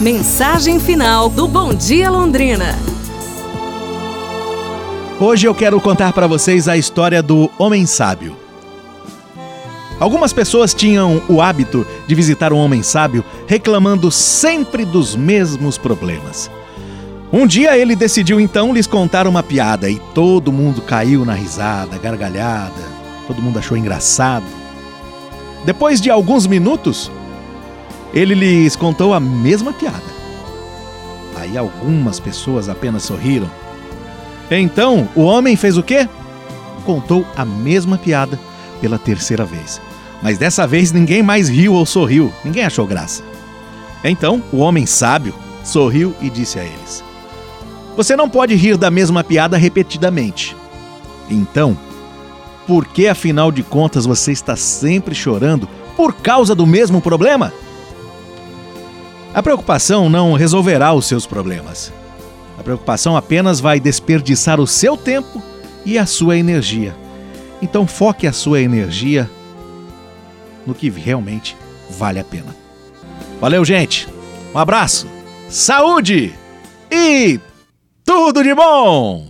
Mensagem final do Bom Dia Londrina. Hoje eu quero contar para vocês a história do homem sábio. Algumas pessoas tinham o hábito de visitar um homem sábio reclamando sempre dos mesmos problemas. Um dia ele decidiu então lhes contar uma piada e todo mundo caiu na risada, gargalhada, todo mundo achou engraçado. Depois de alguns minutos, ele lhes contou a mesma piada. Aí algumas pessoas apenas sorriram. Então o homem fez o quê? Contou a mesma piada pela terceira vez. Mas dessa vez ninguém mais riu ou sorriu, ninguém achou graça. Então o homem sábio sorriu e disse a eles: Você não pode rir da mesma piada repetidamente. Então, por que afinal de contas você está sempre chorando por causa do mesmo problema? A preocupação não resolverá os seus problemas. A preocupação apenas vai desperdiçar o seu tempo e a sua energia. Então foque a sua energia no que realmente vale a pena. Valeu, gente. Um abraço, saúde e tudo de bom!